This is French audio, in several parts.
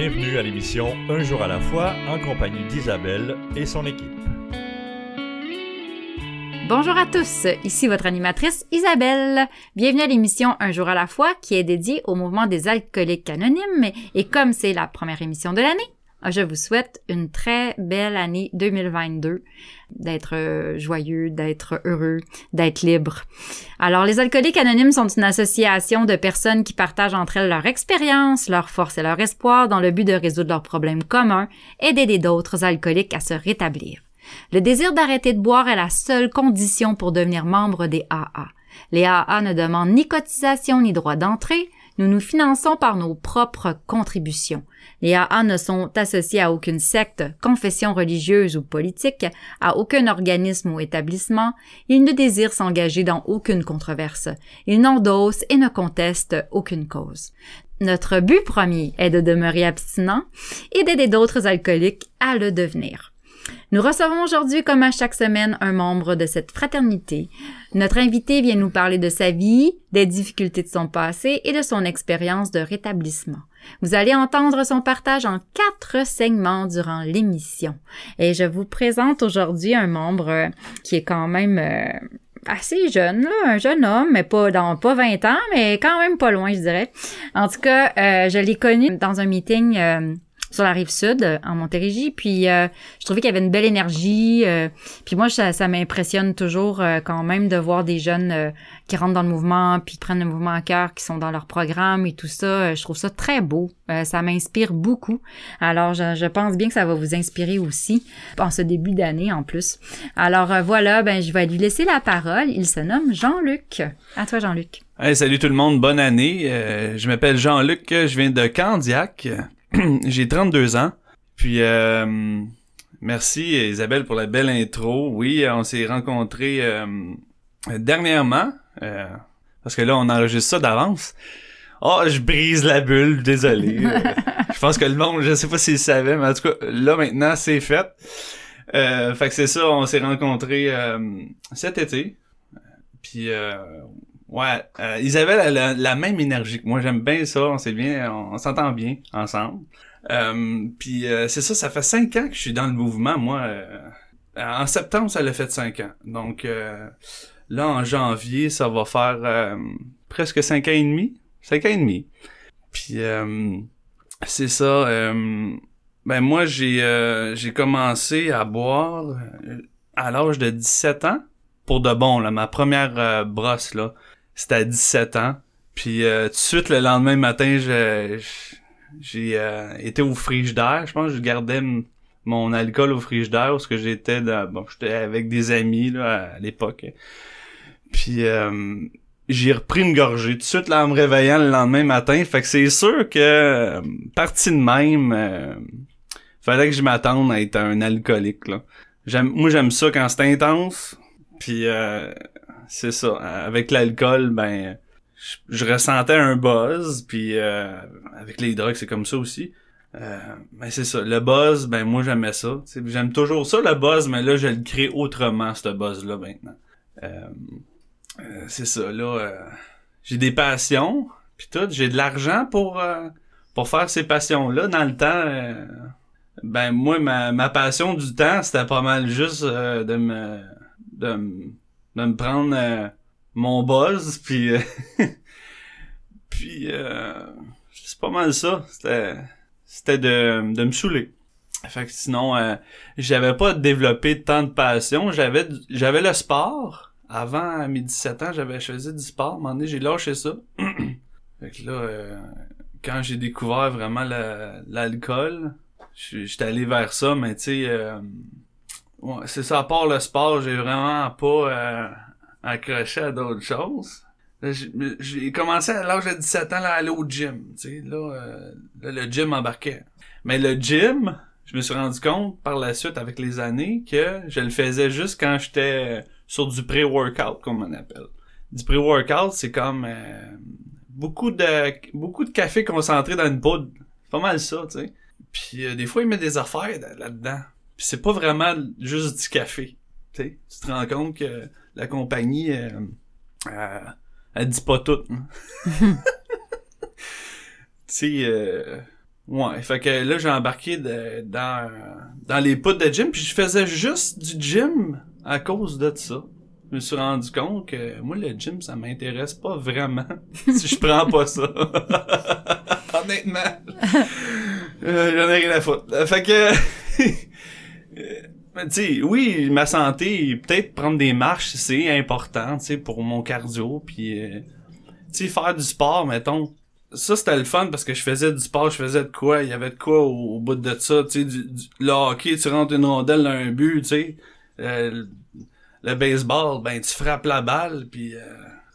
Bienvenue à l'émission Un jour à la fois en compagnie d'Isabelle et son équipe. Bonjour à tous, ici votre animatrice Isabelle. Bienvenue à l'émission Un jour à la fois qui est dédiée au mouvement des alcooliques anonymes et comme c'est la première émission de l'année, je vous souhaite une très belle année 2022, d'être euh, joyeux, d'être heureux, d'être libre. Alors, les alcooliques anonymes sont une association de personnes qui partagent entre elles leur expérience, leur force et leur espoir dans le but de résoudre leurs problèmes communs et d'aider d'autres alcooliques à se rétablir. Le désir d'arrêter de boire est la seule condition pour devenir membre des AA. Les AA ne demandent ni cotisation ni droit d'entrée, nous nous finançons par nos propres contributions. Les AA ne sont associés à aucune secte, confession religieuse ou politique, à aucun organisme ou établissement. Ils ne désirent s'engager dans aucune controverse. Ils n'endossent et ne contestent aucune cause. Notre but premier est de demeurer abstinent et d'aider d'autres alcooliques à le devenir. Nous recevons aujourd'hui, comme à chaque semaine, un membre de cette fraternité. Notre invité vient nous parler de sa vie, des difficultés de son passé et de son expérience de rétablissement. Vous allez entendre son partage en quatre segments durant l'émission. Et je vous présente aujourd'hui un membre euh, qui est quand même euh, assez jeune, un jeune homme, mais pas dans pas 20 ans, mais quand même pas loin, je dirais. En tout cas, euh, je l'ai connu dans un meeting sur la rive sud, euh, en Montérégie. Puis euh, je trouvais qu'il y avait une belle énergie. Euh, puis moi, ça, ça m'impressionne toujours quand même de voir des jeunes qui rentrent dans le mouvement, puis qui prennent le mouvement à cœur, qui sont dans leur programme et tout ça. je trouve ça très beau. ça m'inspire beaucoup. Alors, je, je, pense bien que ça va vous inspirer aussi en ce début d'année en plus. Alors voilà, ben je vais lui laisser la parole. Il se nomme Jean-Luc. À toi, Jean-Luc. Hey, salut tout le monde, bonne année. je m'appelle Jean-Luc, je viens de Candiac. j'ai 32 ans. Puis euh, merci Isabelle pour la belle intro. Oui, on s'est rencontrés euh, dernièrement. Euh, parce que là, on enregistre ça d'avance. Oh, je brise la bulle, désolé. je pense que le monde, je sais pas s'il savait, mais en tout cas, là maintenant, c'est fait. Euh, fait que c'est ça, on s'est rencontrés cet été. Puis Ouais, euh, Isabelle a la, même énergie que moi. J'aime bien ça. On s'est bien, on, s'entend bien ensemble. Euh, puis euh, c'est ça, ça fait cinq ans que je suis dans le mouvement. Moi, euh, en septembre, ça l'a fait cinq ans. Donc là, en janvier, ça va faire presque cinq ans et demi. Cinq ans et demi. Puis c'est ça. ben moi, j'ai j'ai commencé à boire à l'âge de 17 ans. Pour de bon, là, ma première brosse, là. C'était à 17 ans. Puis euh, tout de suite, le lendemain matin, j'ai euh, été au frigidaire. Je pense que je gardais mon alcool au frigidaire parce que j'étais bon, j'étais avec des amis là, à l'époque. Puis euh, j'ai repris une gorgée tout de suite là, en me réveillant le lendemain matin. Fait que c'est sûr que partie de même, fallait que je m'attende à être un alcoolique là. moi j'aime ça quand c'est intense. Puis c'est ça. Avec l'alcool, ben, je, ressentais un buzz, puis euh, avec les drogues, c'est comme ça aussi. Euh, ben c'est ça. Le buzz, ben moi j'aimais ça. J'aime toujours ça le buzz, mais là je le crée autrement ce buzz là maintenant. Euh, euh c'est ça. Là, euh, j'ai des passions, puis tout. J'ai de l'argent pour pour faire ces passions là. Dans le temps, ben moi ma, ma passion du temps c'était pas mal juste de me de me de me prendre euh, mon buzz puis euh, puis euh, c'est pas mal ça. C'était c'était de, de me saouler. Fait que sinon j'avais pas développé tant de passion. J'avais j'avais le sport. Avant mes 17 ans j'avais choisi du sport. Un j'ai lâché ça. Fait que là quand j'ai découvert vraiment l'alcool j'étais allé vers ça mais tu sais Ouais, c'est ça, à part le sport, j'ai vraiment pas euh, accroché à d'autres choses. J'ai commencé à l'âge de 17 ans à aller au gym, tu sais, euh, là, le gym embarquait. Mais le gym, je me suis rendu compte par la suite avec les années que je le faisais juste quand j'étais sur du pré-workout, comme on appelle. Du pré-workout, c'est comme euh, beaucoup de beaucoup de café concentré dans une poudre. C'est pas mal ça, tu sais. Puis des fois, il met des affaires là-dedans c'est pas vraiment juste du café. Tu tu te rends compte que la compagnie, euh, elle, dit pas tout. Hein. tu sais, euh, Ouais, fait que là, j'ai embarqué de- dans, dans les poutres de gym, puis je faisais juste du gym à cause de ça. Je me suis rendu compte que moi, le gym, ça m'intéresse pas vraiment si je prends pas ça. Honnêtement. Euh, J'en ai rien à foutre. Euh, Fait que... euh, tu oui, ma santé, peut-être prendre des marches, c'est important, pour mon cardio, puis... euh, faire du sport, mettons, ça c'était le fun parce que je faisais du sport, je faisais de quoi, il y avait de quoi au, bout de ça, tu du, le hockey, tu rentres une rondelle dans un but, Euh, le- baseball, ben tu frappes la balle, puis euh,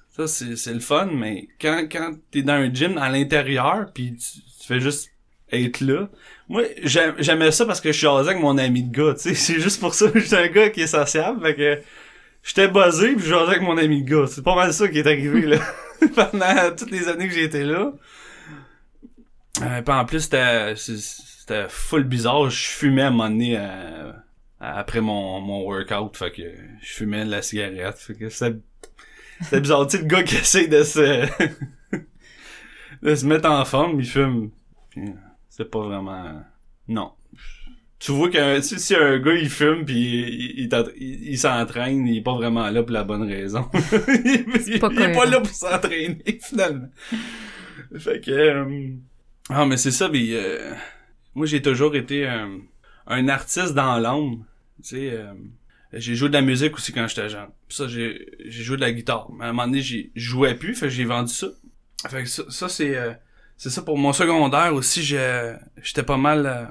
ça c'est le fun, mais quand quand t'es dans un gym à l'intérieur, puis tu fais juste être là, moi j'aim- j'aimais ça parce que je suis avec mon ami de gars, tu sais, c'est juste pour ça que j'étais un gars qui est sociable, fait que j'étais buzzé puis je avec mon ami de gars, c'est pas mal ça qui est arrivé là pendant toutes les années que j'ai été là. Euh, en plus, c'était full bizarre. Je fumais à un moment donné euh, après mon, mon workout. Fait que je fumais de la cigarette. Fait que c'était bizarre. Tu sais, le gars qui essaie de se... de se mettre en forme, il fume. C'est pas vraiment... Non. Tu vois que tu sais, si un gars il fume puis il, il, t'entra- il- il s'entraîne, il est pas vraiment là pour la bonne raison. il, pas est pas là pour s'entraîner finalement. Fait que euh, ah mais c'est ça mais euh, moi j'ai toujours été euh, un artiste dans l'âme. Tu sais euh, j'ai joué de la musique aussi quand j'étais jeune. Puis ça j'ai j'ai joué de la guitare. Mais à un moment donné j'ai jouais plus, fait que j'ai vendu ça. Fait que ça, ça c'est euh, c'est ça pour mon secondaire aussi, j'étais pas mal euh,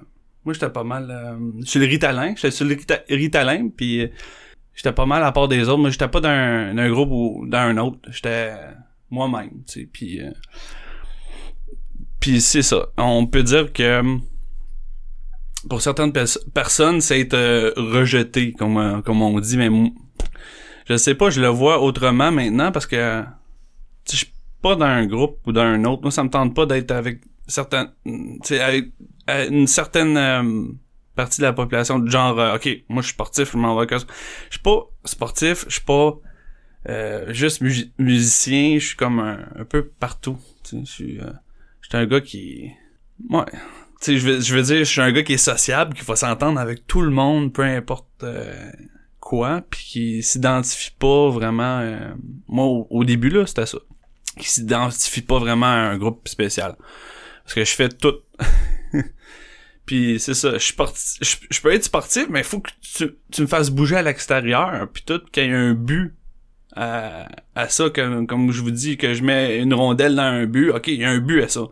moi j'étais pas mal euh, sur le Ritalin, j'étais sur le Rita- Ritalin puis euh, j'étais pas mal à part des autres, mais j'étais pas dans un, dans un groupe ou dans un autre, j'étais moi-même, tu sais, puis euh, puis c'est ça. On peut dire que pour certaines pers- personnes, c'est être euh, rejeté, comme, comme on dit, mais je sais pas, je le vois autrement maintenant parce que tu sais, je suis pas dans un groupe ou dans un autre. Moi, ça me tente pas d'être avec certaines, avec une certaine euh, partie de la population genre, euh, ok, moi je suis sportif, je m'en vais que. Je suis pas sportif, je suis pas euh, juste musi- musicien, je suis comme un, un peu partout. Je suis, un gars qui, ouais, je veux, je veux dire, je suis un gars qui est sociable, qui va s'entendre avec tout le monde, peu importe quoi, puis qui s'identifie pas vraiment. moi, au, au début là, c'était ça, qui s'identifie pas vraiment à un groupe spécial, parce que je fais tout. Puis c'est ça, je suis sporti- je, peux être sportif, mais il faut que tu, me fasses bouger à l'extérieur, puis tout, qu'il y ait un but à, ça, comme, comme je vous dis, que je mets une rondelle dans un but, ok, il y a un but à ça.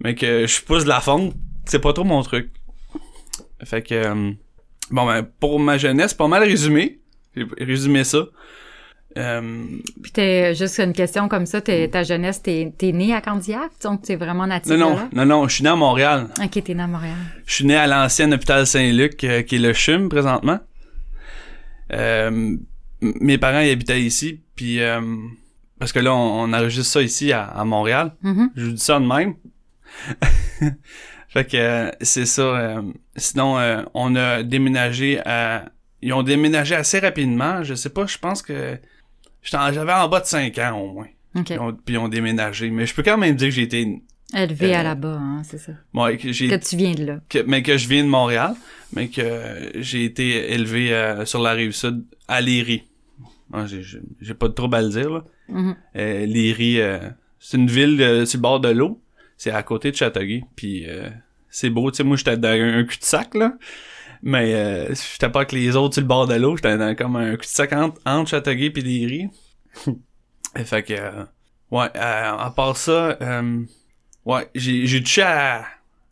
Mais que je pousse de la fonte, c'est pas trop mon truc. Fait que, euh, bon ben, pour ma jeunesse, pas mal résumé. J'ai résumé ça. Euh, Puis t'es juste une question comme ça, t'es, ta jeunesse, t'es, t'es né à Candiac, donc t'es vraiment natif non, non, là? non, non, je suis né à Montréal. Ok, t'es né à Montréal. Je suis né à l'ancien hôpital Saint-Luc, euh, qui est le CHUM présentement. Euh, mes parents ils habitaient ici, puis euh, parce que là on, on enregistre ça ici à, à Montréal. Mhm. Je vous dis ça de même. fait que c'est ça. sinon, on a déménagé à. Ils ont déménagé assez rapidement. Je sais pas, je pense que j'avais en bas de 5 ans au moins. Ok. Puis, ont, puis ils ont déménagé. Mais je peux quand même dire que j'ai été. Élevé Euh, à là-bas, hein, c'est ça. Ouais, que j'ai Que tu viens de là. que- mais que je viens de Montréal, mais que j'ai été élevé euh, sur la rive sud à Léry. Ah, j'ai- pas de trouble à le dire là. Mhm. Euh, Léry, euh, c'est une ville euh, sur le bord de l'eau. C'est à côté de Châteauguay. Puis euh, c'est beau. Tu sais, moi j'étais dans un, un cul-de-sac là. Mais euh, j'étais pas avec les autres sur le bord de l'eau. J'étais dans comme un cul-de-sac entre, entre Châteauguay et Léry. Et fait que... euh, ouais, euh, à part ça... euh, ouais, j'ai j'ai touché à,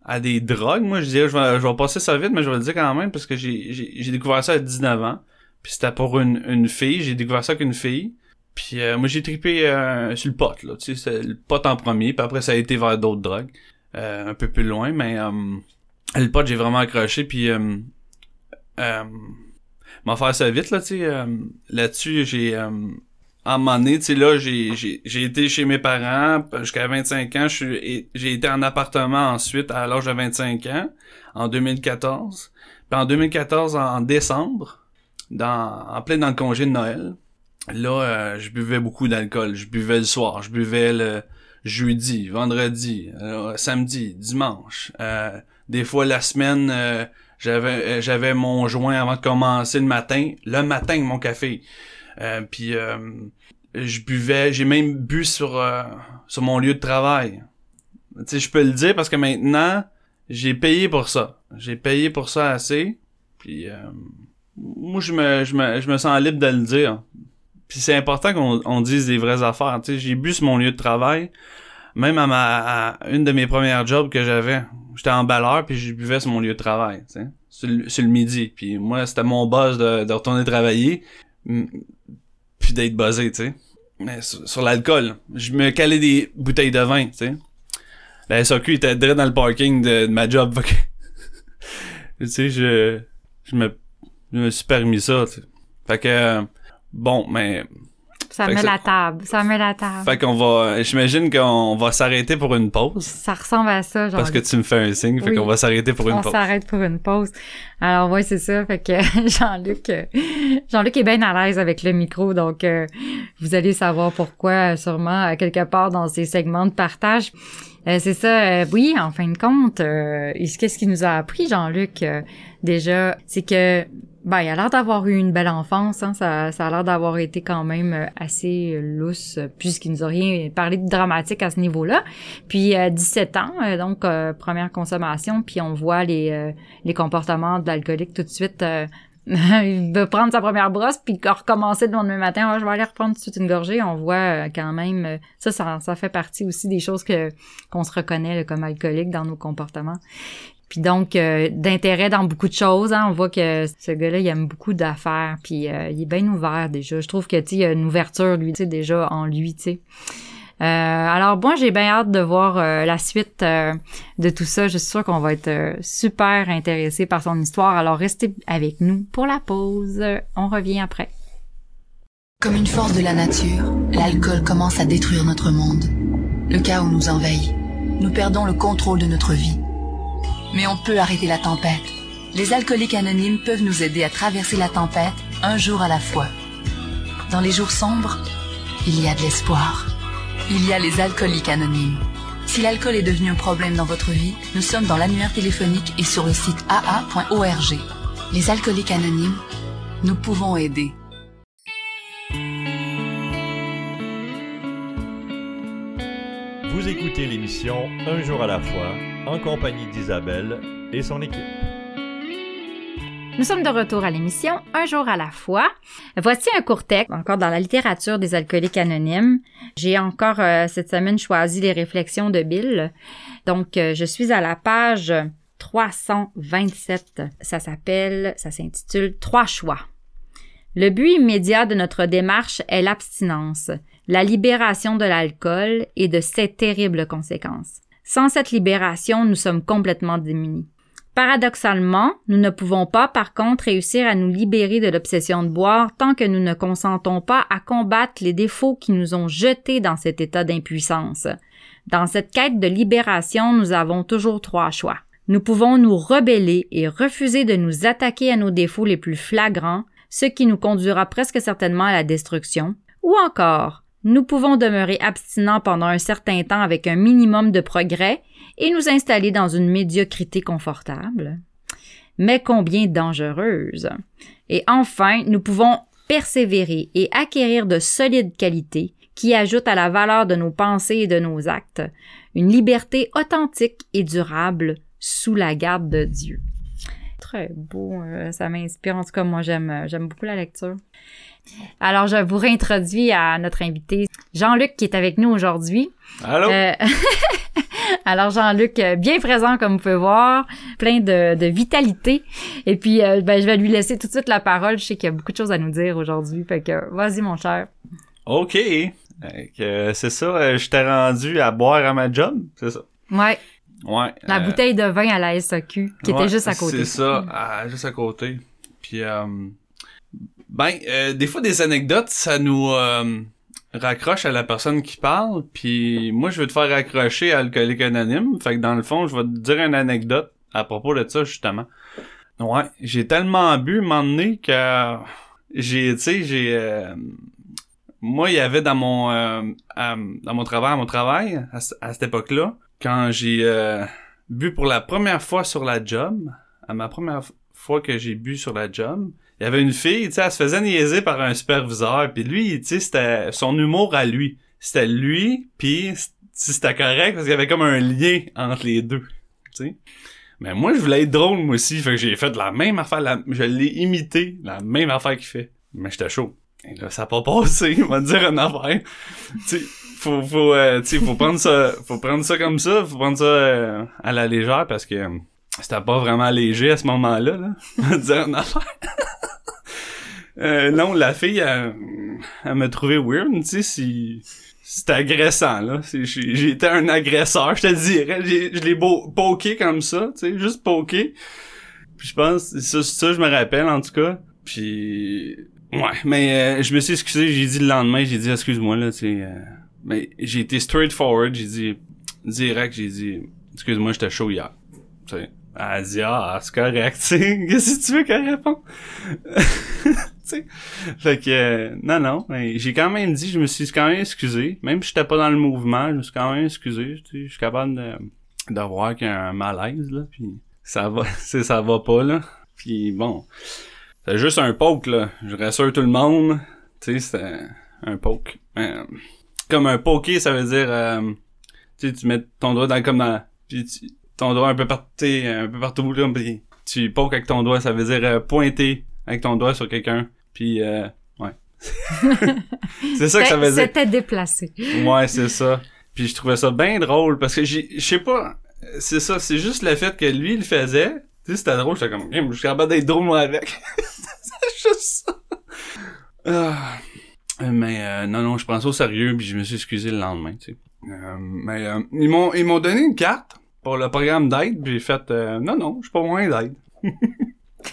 à des drogues. Moi, je dirais, je vais, je vais passer ça vite, mais je vais le dire quand même parce que j'ai j'ai j'ai découvert ça à 19 ans. Puis c'était pour une, une fille. J'ai découvert ça avec une fille. Puis euh, moi, j'ai trippé euh, sur le pot, là. Tu sais, c'est le pot en premier. Puis après, ça a été vers d'autres drogues. euh, un peu plus loin, mais... euh, le pot, j'ai vraiment accroché. Puis... Euh, m'en faire ça vite, là, tu euh, Là-dessus, j'ai... Euh, un moment donné, tu sais, là, j'ai, été chez mes parents jusqu'à 25 ans. J'ai été en appartement ensuite à l'âge de 25 ans, en 2014. Puis en 2014, en, en décembre, dans, en plein dans le congé de Noël, là, euh, je buvais beaucoup d'alcool. Je buvais le soir, je buvais le, jeudi, vendredi, euh, samedi, dimanche. Euh, des fois la semaine, euh, j'avais j'avais mon joint avant de commencer le matin, le matin mon café. puis je buvais, j'ai même bu sur sur mon lieu de travail. Tu sais, je peux le dire parce que maintenant, j'ai payé pour ça. J'ai payé pour ça assez. Puis moi je me, je me je me sens libre de le dire. Puis c'est important qu'on on dise des vraies affaires. Tu sais, j'ai bu sur mon lieu de travail. Même à ma une de mes premières jobs que j'avais, j'étais en balleur puis je buvais sur mon lieu de travail, tu sais, sur, le, midi. Puis moi, c'était mon boss de, retourner travailler puis d'être buzzé, tu sais. Mais sur, l'alcool, je me calais des bouteilles de vin, tu sais. La SAQ était direct dans le parking de, ma job. tu sais, je je me je me suis permis ça, tu sais. Fait que Bon, mais... Ça met la table, ça met la table. Fait qu'on va, j'imagine qu'on va s'arrêter pour une pause. Ça ressemble à ça, genre. Parce que tu me fais un signe, fait qu'on va s'arrêter pour une pause. On s'arrête pour une pause. Alors ouais, c'est ça. Fait que Jean-Luc, euh, Jean-Luc est bien à l'aise avec le micro, donc euh, vous allez savoir pourquoi, sûrement quelque part dans ces segments de partage. Euh, c'est ça, oui, en fin de compte, qu'est-ce qui nous a appris, Jean-Luc, déjà, c'est que ben, il a l'air d'avoir eu une belle enfance, hein. ça, ça a l'air d'avoir été quand même euh, assez euh, lousse, puisqu'il nous a rien parlé de dramatique à ce niveau-là. Puis 17 euh, ans, donc première consommation, puis on voit les, les comportements de l'alcoolique tout de suite. Il veut prendre sa première brosse puis recommencer le lendemain matin. Oh, je vais aller reprendre tout de suite une gorgée. On voit quand même ça, ça, ça fait partie aussi des choses que qu'on se reconnaît comme alcoolique dans nos comportements. Puis donc, euh, d'intérêt dans beaucoup de choses. Hein. On voit que ce gars-là, il aime beaucoup d'affaires. Puis euh, il est bien ouvert déjà. Je trouve que, tu il y a une ouverture, lui, tu sais, déjà en lui, tu sais. Euh, alors moi j'ai bien hâte de voir la suite de tout ça. Je suis sûre qu'on va être super intéressé par son histoire. Alors restez avec nous pour la pause. On revient après. Comme une force de la nature, l'alcool commence à détruire notre monde. Le chaos nous envahit. Nous perdons le contrôle de notre vie mais on peut arrêter la tempête. Les alcooliques anonymes peuvent nous aider à traverser la tempête un jour à la fois. Dans les jours sombres, il y a de l'espoir. Il y a les alcooliques anonymes. Si l'alcool est devenu un problème dans votre vie, nous sommes dans l'annuaire téléphonique et sur le site aa.org. Les alcooliques anonymes, nous pouvons aider. Vous écoutez l'émission Un jour à la fois en compagnie d'Isabelle et son équipe. Nous sommes de retour à l'émission Un jour à la fois. Voici un court texte, encore dans la littérature des alcooliques anonymes. J'ai encore euh, cette semaine choisi les réflexions de Bill. Donc, euh, je suis à la page 327. Ça s'appelle, ça s'intitule Trois choix. Le but immédiat de notre démarche est l'abstinence la libération de l'alcool et de ses terribles conséquences. Sans cette libération, nous sommes complètement démunis. Paradoxalement, nous ne pouvons pas par contre réussir à nous libérer de l'obsession de boire tant que nous ne consentons pas à combattre les défauts qui nous ont jetés dans cet état d'impuissance. Dans cette quête de libération, nous avons toujours trois choix. Nous pouvons nous rebeller et refuser de nous attaquer à nos défauts les plus flagrants, ce qui nous conduira presque certainement à la destruction, ou encore nous pouvons demeurer abstinents pendant un certain temps avec un minimum de progrès et nous installer dans une médiocrité confortable, mais combien dangereuse. Et enfin, nous pouvons persévérer et acquérir de solides qualités qui ajoutent à la valeur de nos pensées et de nos actes une liberté authentique et durable sous la garde de Dieu. Très beau, euh, ça m'inspire. En tout cas, moi, j'aime, j'aime beaucoup la lecture. Alors, je vous réintroduis à notre invité, Jean-Luc, qui est avec nous aujourd'hui. Allô? Euh, alors, Jean-Luc, euh, bien présent, comme vous pouvez voir, plein de, vitalité. Et puis, euh, ben, je vais lui laisser tout de suite la parole. Je sais qu'il y a beaucoup de choses à nous dire aujourd'hui. Fait que, vas-y, mon cher. OK. c'est ça, je t'ai rendu à boire à ma job, c'est ça? Ouais. Ouais. La bouteille de vin à la SAQ, qui était juste à côté. C'est ça, juste à côté. Puis, ben, euh, des fois, des anecdotes, ça nous euh, raccroche à la personne qui parle, puis moi, je veux te faire raccrocher à Alcoolique Anonyme, fait que dans le fond, je vais te dire une anecdote à propos de ça, justement. Ouais, j'ai tellement bu, donné, que j'ai, tu sais, j'ai... Euh, moi, il y avait dans mon euh, dans mon travail, à mon travail, à, ce- à cette époque-là, quand j'ai euh, bu pour la première fois sur la job, à ma première fois que j'ai bu sur la job, il y avait une fille, tu sais, elle se faisait niaiser par un superviseur, puis lui, tu sais, c'était son humour à lui. C'était lui, puis c'était correct parce qu'il y avait comme un lien entre les deux, tu sais. Mais moi, je voulais être drôle, moi aussi, fait que j'ai fait la même affaire, la- je l'ai imité, la même affaire qu'il fait. Mais j'étais chaud. Et là, ça a pas passé, on va dire une affaire. tu sais, faut, faut, euh, tu sais, faut prendre ça, faut prendre ça comme ça, faut prendre ça euh, à la légère parce que c'était pas vraiment léger à ce moment-là, là. Dire une affaire. Euh, non, la fille, elle, elle m'a trouvé weird, tu sais, si... C'était agressant, là. Été un agresseur, je te dirais. Je l'ai beau- poké comme ça, tu sais, juste poké. Puis je pense, ça, ça, je me rappelle, en tout cas. Puis... Ouais, mais euh, je me suis excusé, j'ai dit le lendemain, j'ai dit, excuse-moi, là, tu sais... euh, mais j'ai été straightforward, j'ai dit... Direct, j'ai dit, excuse-moi, j'étais chaud hier. Tu sais. Elle dit, ah, c'est correct, tu. Qu'est-ce que tu veux qu'elle réponde? Fait que, euh, non, non, mais j'ai quand même dit, je me suis quand même excusé. Même si j'étais pas dans le mouvement, je me suis quand même excusé. Je suis capable de, de voir qu'il y a un malaise, là, puis ça va, ça va pas, là. Puis bon, c'est juste un poke, là. Je rassure tout le monde. Tu sais, c'est un poke. Comme un poké, ça veut dire, euh, tu mets ton doigt dans, comme dans, puis tu- ton doigt un peu partout, un peu partout, là, puis tu pokes avec ton doigt, ça veut dire euh, pointer avec ton doigt sur quelqu'un. Puis, euh, ouais. c'est ça que ça veut dire. C'était déplacé. Ouais, c'est ça. Puis je trouvais ça bien drôle parce que j'ai, je sais pas, c'est ça, c'est juste le fait que lui il le faisait. Tu sais, c'était drôle, j'étais comme, je suis capable d'être drôle moi avec. c'est juste ça. Ah. Mais euh, non, non, je prends ça au sérieux puis je me suis excusé le lendemain, tu sais. Euh, mais euh, ils m'ont ils m'ont donné une carte pour le programme d'aide puis j'ai fait euh, non non, je suis pas moins d'aide.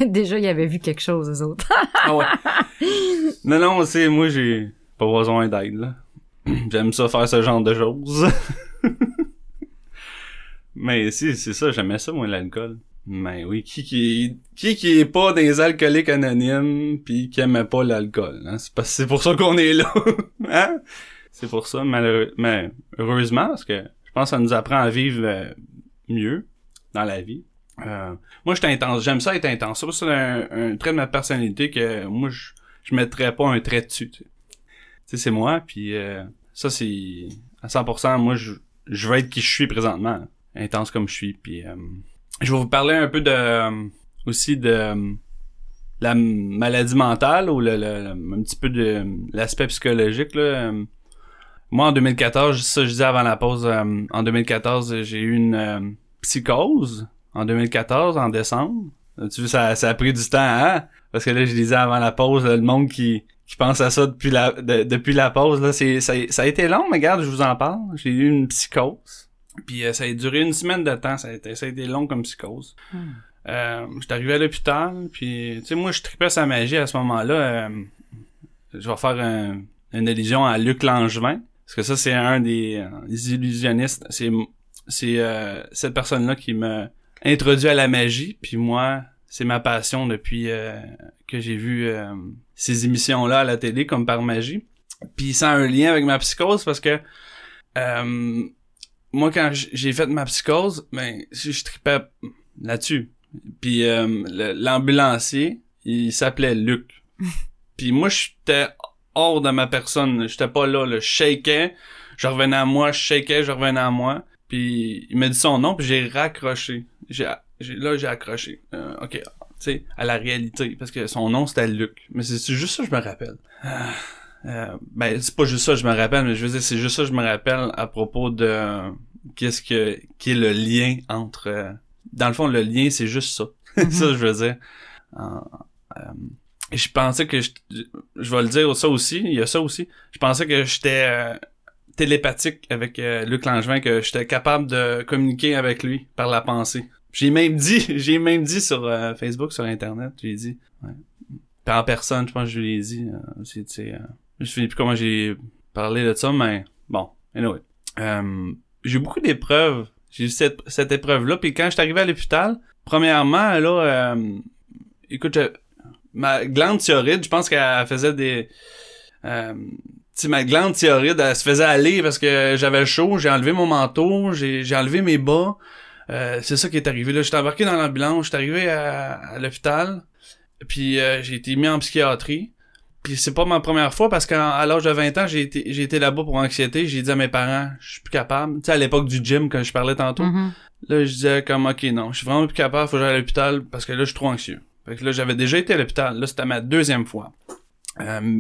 Déjà, il avait vu quelque chose, eux autres. Ah ouais. non non, c'est moi j'ai pas besoin d'aide là. J'aime ça faire ce genre de choses. Mais si, c'est ça, j'aimais ça, moi, l'alcool. Mais oui, qui qui qui qui est pas des alcooliques anonymes pis qui aimait pas l'alcool, hein? C'est parce c'est pour ça qu'on est là. hein? C'est pour ça, malheureux, mais heureusement, parce que je pense que ça nous apprend à vivre euh, mieux dans la vie. Euh, moi, j'étais intense. J'aime ça être intense. Ça, c'est un, trait de ma personnalité que moi, je, je mettrais pas un trait dessus. Tu sais, c'est moi, puis euh, ça, c'est à 100%. Moi, je, veux être qui je suis présentement, intense comme je suis. Puis euh, je vais vous parler un peu de euh, aussi de la maladie mentale ou le, un petit peu de l'aspect psychologique là. Moi, en 2014, ça je disais avant la pause, en 2014, j'ai eu une psychose. En 2014, en décembre. Tu vois, ça, ça a pris du temps, hein? Parce que là, je disais avant la pause, là, le monde qui, qui pense à ça depuis la, de- depuis la pause, là, c'est, ça, ça a été long, mais regarde, je vous en parle. J'ai eu une psychose. Puis euh, ça a duré une semaine de temps, ça a été, ça a été long comme psychose. Euh, j'étais arrivé à l'hôpital, puis tu sais, moi, je tripais sa magie à ce moment-là. euh, je vais faire un- une allusion à Luc Langevin, parce que ça, c'est un des, euh, des illusionnistes. C'est, c'est euh, cette personne-là qui m'a introduit à la magie, puis moi, c'est ma passion depuis euh, que j'ai vu euh, ces émissions-là à la télé, comme par magie. Puis ça a un lien avec ma psychose, parce que euh, moi, quand j'ai fait ma psychose, ben, je, tripais là-dessus. Puis euh, le- l'ambulancier, il s'appelait Luc. Puis moi, j'étais hors de ma personne. J'étais pas là, là. Je shakeais, je revenais à moi, je shakeais, je revenais à moi. Puis il m'a dit son nom, puis j'ai raccroché. J'ai, là, j'ai accroché. Euh, ok, tu sais, à la réalité. Parce que son nom, c'était Luc. Mais c'est juste ça que je me rappelle. Ah, euh, ben, c'est pas juste ça que je me rappelle, mais je veux dire, c'est juste ça que je me rappelle à propos de euh, qu'est-ce que qui est le lien entre... euh, dans le fond, le lien, c'est juste ça. ça, je veux dire. Et je pensais que je, je vais le dire ça aussi, il y a ça aussi. Je pensais que j'étais télépathique avec euh, Luc Langevin, que j'étais capable de communiquer avec lui par la pensée. J'ai même dit, j'ai même dit sur euh, Facebook, sur Internet, j'ai dit, ouais. Puis en personne, je pense que je lui ai dit, euh, sais, euh, je sais plus comment j'ai parlé de ça, mais bon, anyway. Euh, j'ai eu beaucoup d'épreuves. J'ai eu cette, cette épreuve-là, puis quand je suis arrivé à l'hôpital, premièrement, là, euh, écoute, ma glande thyroïde, je pense qu'elle faisait des... euh, sais, ma glande thyroïde, elle se faisait aller parce que j'avais chaud, j'ai enlevé mon manteau, j'ai, j'ai enlevé mes bas. Euh, c'est ça qui est arrivé. Là, j'étais embarqué dans l'ambulance, j'étais arrivé à, à l'hôpital, puis euh, j'ai été mis en psychiatrie. Puis c'est pas ma première fois parce qu'à l'âge de 20 ans, j'ai été, j'ai été là-bas pour anxiété. J'ai dit à mes parents, je suis plus capable. Tu sais, à l'époque du gym, quand je parlais tantôt. Mhm. Là, je disais comme, ok, non, je suis vraiment plus capable, faut que j'aille à l'hôpital parce que là, je suis trop anxieux. Fait que là, j'avais déjà été à l'hôpital. Là, c'était ma deuxième fois. Euh,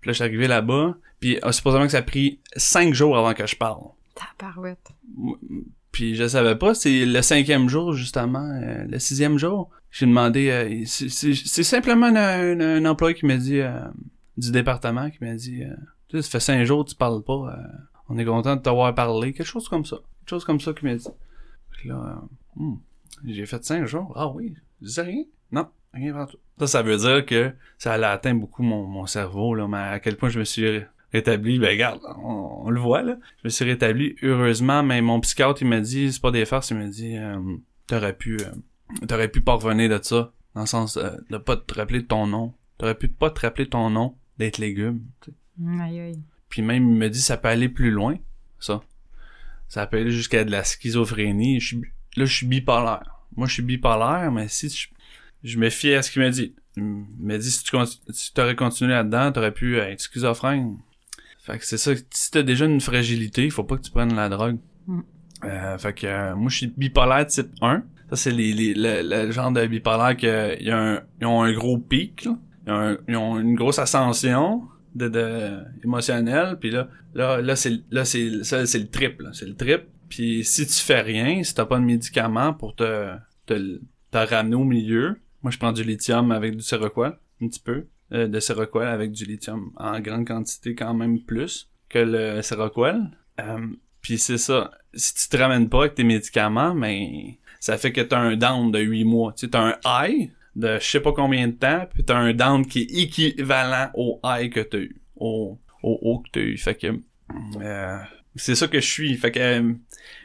puis là, je suis arrivé là-bas. Puis euh, supposément que ça a pris cinq jours avant que je parle. Tabarouette. Puis je savais pas, c'est le cinquième jour, justement, euh, le sixième jour. J'ai demandé, euh, c'est- simplement un, employé qui m'a dit, euh, du département, qui m'a dit, tu sais, ça fait cinq jours que tu parles pas, on est content de t'avoir parlé, quelque chose comme ça. Quelque chose comme ça qu'il m'a dit. Puis là, hmm, j'ai fait cinq jours, ah oui, je disais rien, non, Ça, ça veut dire que ça allait atteindre beaucoup mon, mon cerveau, là, mais à quel point je me suis ré- rétabli, ben regarde, on, on le voit, là. Je me suis rétabli, heureusement, mais mon psychiatre, il m'a dit, c'est pas des farces, il m'a dit, euh, t'aurais pu, euh, t'aurais pu pas revenir de ça, dans le sens euh, de pas te rappeler de ton nom. T'aurais pu pas te rappeler ton nom, d'être légume, tu sais. Mm, Aïe, aïe. Puis même, il me dit, ça peut aller plus loin, ça. Ça peut aller jusqu'à de la schizophrénie. Je suis, là, je suis bipolaire. Moi, je suis bipolaire, mais si je, je me fie à ce qu'il m'a dit. Il m'a dit, si tu si t'aurais continué là-dedans, t'aurais pu être schizophrène. Fait que c'est ça, si t'as déjà une fragilité, il faut pas que tu prennes la drogue. Mm. Euh, fait que euh, moi, je suis bipolaire type 1. Ça, c'est les, les, le, le genre de bipolaire que y a un, ils ont un gros pic, là. Ils ont, un- ils ont une grosse ascension de, de émotionnelle, puis là, là, là, c'est, là, c'est, ça, c'est le trip, là. C'est le trip. Puis si tu fais rien, si t'as pas de médicaments pour te, te, te ramener au milieu, moi, je prends du lithium avec du Seroquel, un petit peu, euh, de Seroquel avec du lithium en grande quantité quand même plus que le Seroquel. Euh, puis c'est ça. Si tu te ramènes pas avec tes médicaments, mais ça fait que t'as un down de 8 mois. Tu t'as un high de je sais pas combien de temps, puis t'as un down qui est équivalent au high que t'as eu, au, au haut que t'as eu. Fait que euh, c'est ça que je suis. Fait que euh,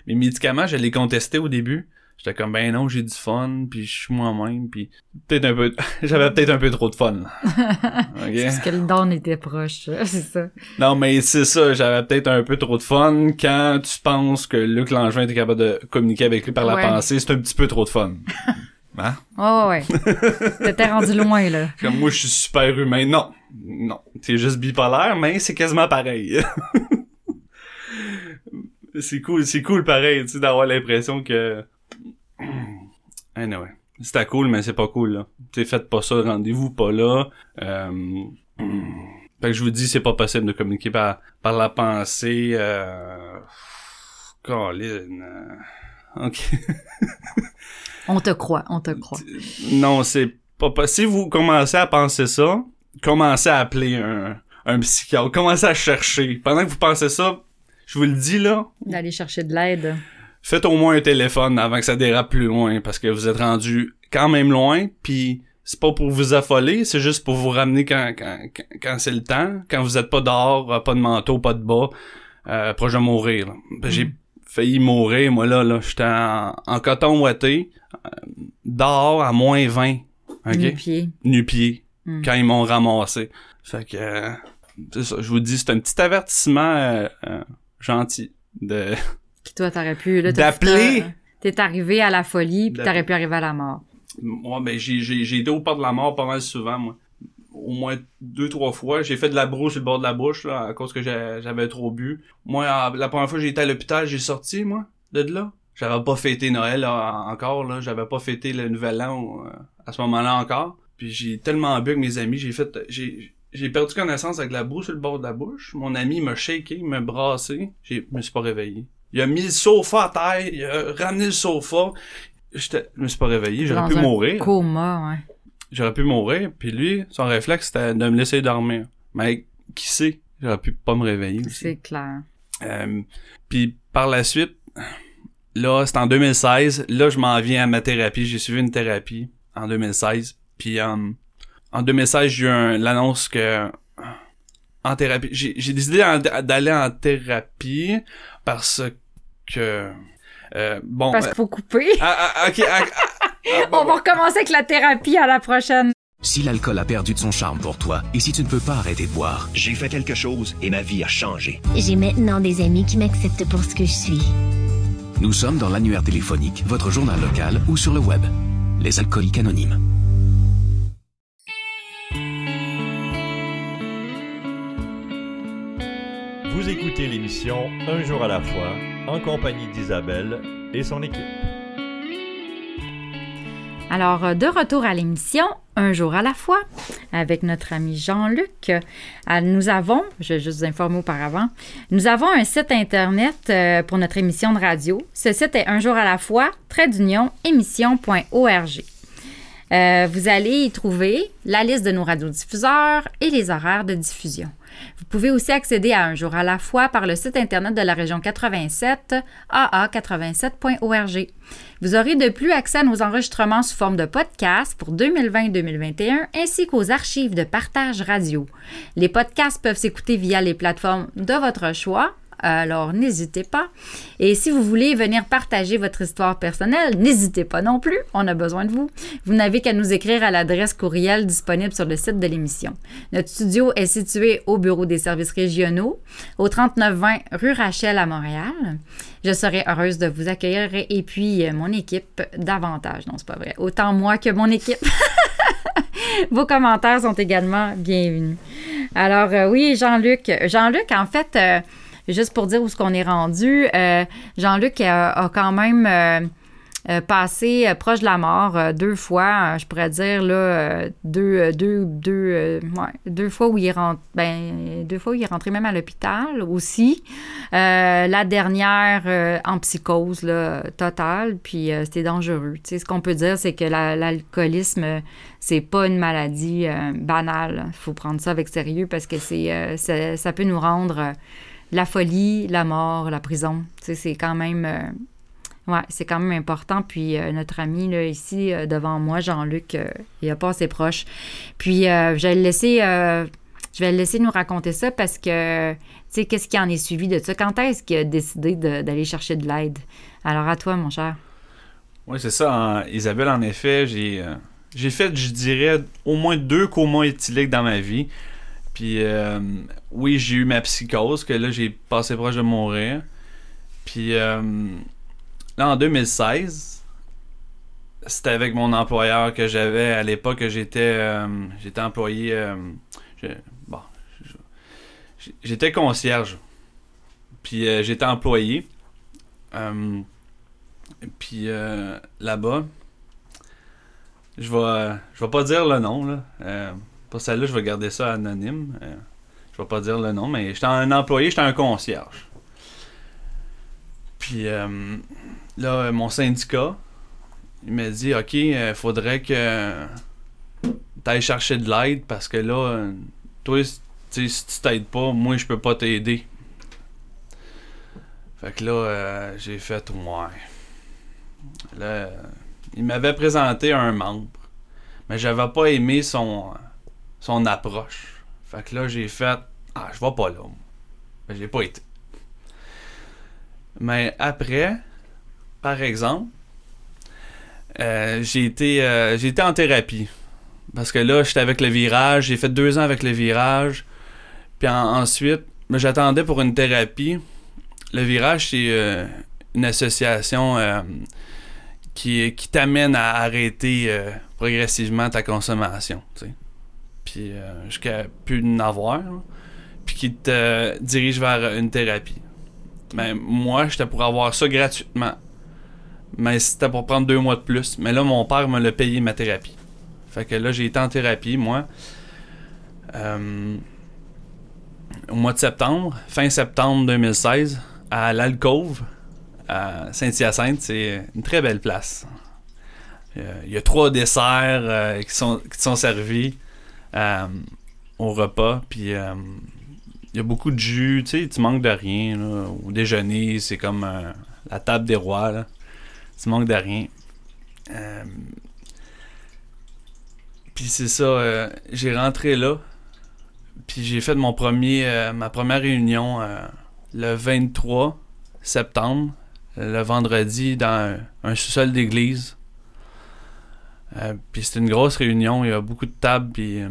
mes médicaments, je les contestais au début. J'étais comme ben non, j'ai du fun, puis je suis moi-même, puis peut-être un peu, j'avais peut-être un peu trop de fun. là. Ok? Parce que le don était proche, c'est ça. Non, mais c'est ça, j'avais peut-être un peu trop de fun. Quand tu penses que Luc Langevin était capable de communiquer avec lui par la Ouais. pensée, c'est un petit peu trop de fun. Hein? Oh ouais. T'étais rendu loin, là. Comme moi, je suis super humain. Non. Non. T'es juste bipolaire, mais c'est quasiment pareil. c'est cool, c'est cool pareil, tu sais, d'avoir l'impression que... Anyway. C'était cool, mais c'est pas cool, là. T'sais, faites pas ça, rendez-vous pas là. Euh... Fait que je vous dis, c'est pas possible de communiquer par, par la pensée. Euh... Colin. euh, Ok. On te croit, on te croit. Non, c'est pas possible. Si vous commencez à penser ça, commencez à appeler un, un psychiatre. Commencez à chercher. Pendant que vous pensez ça, je vous le dis là, D'aller chercher de l'aide. Faites au moins un téléphone avant que ça dérape plus loin parce que vous êtes rendu quand même loin puis c'est pas pour vous affoler, c'est juste pour vous ramener quand quand, quand, c'est le temps, quand vous êtes pas dehors, euh, pas de manteau, pas de bas, euh, proche de mourir. Ben, J'ai failli mourir moi là là, j'étais en, en coton ouaté, euh, dehors à moins 20. OK? Nu pied. nu-pied Mm. quand ils m'ont ramassé. Fait que euh, c'est ça, je vous dis, c'est un petit avertissement euh, euh, gentil de Qui toi, t'aurais pu, là, D'appeler. T'es arrivé à la folie, puis t'aurais pu arriver à la mort. moi ben j'ai j'ai j'ai été au port de la mort pas mal souvent moi. Au moins deux trois fois, j'ai fait de la brousse sur le bord de la bouche là à cause que j'avais trop bu. Moi la première fois que j'ai été à l'hôpital, j'ai sorti moi de là. J'avais pas fêté Noël là, encore là, j'avais pas fêté le nouvel an euh, à ce moment-là encore. Puis j'ai tellement bu avec mes amis, j'ai fait j'ai j'ai perdu connaissance avec la boue sur le bord de la bouche. Mon ami m'a shaké, m'a brassé. Je me suis pas réveillé. Il a mis le sofa à terre, il a ramené le sofa. J'étais- Je me suis pas réveillé, j'aurais pu un mourir. Coma, ouais. J'aurais pu mourir, puis lui, son réflexe, c'était de me laisser dormir. Mais qui sait, j'aurais pu pas me réveiller aussi. C'est clair. Euh, puis par la suite, là, c'est en 2016. Là, je m'en viens à ma thérapie. J'ai suivi une thérapie en 2016. Puis euh, en 2016, j'ai eu l'annonce que en thérapie, j'ai décidé d'aller en thérapie parce que euh, bon. Parce euh, qu'il faut couper. ah, ah, ah, ah, ah, bon, On va recommencer avec la thérapie à la prochaine. Si l'alcool a perdu de son charme pour toi et si tu ne peux pas arrêter de boire, J'ai fait quelque chose et ma vie a changé. J'ai maintenant des amis qui m'acceptent pour ce que je suis. nous sommes dans l'annuaire téléphonique, votre journal local ou sur le web. Les alcooliques anonymes. Vous écoutez l'émission Un jour à la fois en compagnie d'Isabelle et son équipe. Alors, de retour à l'émission, un jour à la fois, avec notre ami Jean-Luc. Euh, Nous avons, je vais juste vous informer auparavant, nous avons un site Internet euh, pour notre émission de radio. Ce site est un jour à la fois, trait d'union, émission.org. Euh, vous allez y trouver la liste de nos radiodiffuseurs et les horaires de diffusion. Vous pouvez aussi accéder à Un jour à la fois par le site Internet de la région 87, aa87.org. Vous aurez de plus accès à nos enregistrements sous forme de podcast pour 2020 et 2021, ainsi qu'aux archives de partage radio. Les podcasts peuvent s'écouter via les plateformes de votre choix, alors n'hésitez pas. Et si vous voulez venir partager votre histoire personnelle, n'hésitez pas non plus, on a besoin de vous. Vous n'avez qu'à nous écrire à l'adresse courriel disponible sur le site de l'émission. Notre studio est situé au bureau des services régionaux, au 3920 rue Rachel à Montréal. Je serai heureuse de vous accueillir et puis euh, mon équipe davantage. Non, c'est pas vrai. Autant moi que mon équipe. Vos commentaires sont également bienvenus. Alors euh, oui, Jean-Luc. Jean-Luc, en fait, euh, juste pour dire où ce qu'on est rendu, euh, Jean-Luc a, quand même euh, euh, passé proche de la mort deux fois, je pourrais dire là, deux, deux, deux, deux fois où il est rentré, ben, deux fois où il est rentré même à l'hôpital aussi. La dernière en psychose là, totale, puis c'était dangereux. Tu sais, ce qu'on peut dire, c'est que la- l'alcoolisme, c'est pas une maladie banale. Il faut prendre ça avec sérieux parce que c'est, ça, peut nous rendre la folie, la mort, la prison. C'est quand même. euh, c'est quand même important. Puis euh, notre ami ici euh, devant moi, Jean-Luc, il a pas assez proche. Puis je vais le laisser, nous raconter ça parce que tu qu'est-ce qui en est suivi de ça? Quand est-ce qu'il a décidé d'aller chercher de l'aide? Alors à toi, mon cher. Oui, c'est ça. en- Isabelle, en effet, j'ai j'ai fait, je dirais, au moins deux comas éthyliques dans ma vie. Puis, euh, oui, j'ai eu ma psychose, que là, j'ai passé proche de mourir. Puis, euh, là, en 2016, c'était avec mon employeur que j'avais à l'époque. que J'étais euh, j'étais employé. euh, bon, j'étais concierge. Puis, j'étais employé. Puis là-bas, je vais, je vais pas dire le nom. Là. Euh, pour celle-là, je vais garder ça anonyme. Euh, je vais pas dire le nom, mais j'étais un employé, j'étais un concierge. Puis euh, là, euh, mon syndicat, il m'a dit Ok, il faudrait que tu ailles chercher de l'aide parce que là, euh, toi, si tu t'aides pas, moi, je peux pas t'aider. Fait que là, euh, j'ai fait ouais. Là, euh, il m'avait présenté un membre, mais j'avais pas aimé son, son approche. Fait que là, j'ai fait Ah, je vais pas là. Ben, j'ai pas été. Mais après, par exemple, euh, j'ai été, euh, j'ai été en thérapie. Parce que là, j'étais avec le virage, j'ai fait deux ans avec le virage. Puis en- ensuite, j'attendais pour une thérapie. Le virage, c'est euh, une association qui, t'amène à arrêter progressivement ta consommation. Puis euh, jusqu'à plus d'en avoir. là. Puis qui te dirige vers une thérapie. Mais moi, j'étais pour avoir ça gratuitement. Mais c'était pour prendre deux mois de plus. Mais là, mon père me l'a payé ma thérapie. Fait que là, j'ai été en thérapie, moi. Euh, au mois de septembre, fin septembre 2016, à l'Alcôve, à Saint-Hyacinthe. C'est une très belle place. Euh, Il y a trois desserts qui, sont, qui sont servis euh, au repas. Puis euh, il y a beaucoup de jus. Tu sais, tu manques de rien. Au déjeuner, c'est comme euh, la table des rois. Tu manques de rien. Euh, puis c'est ça, euh, j'ai rentré là. Puis j'ai fait mon premier, euh, ma première réunion euh, le 23 septembre, le vendredi, dans un sous-sol d'église. Euh, puis c'était une grosse réunion, il y a beaucoup de tables, puis euh,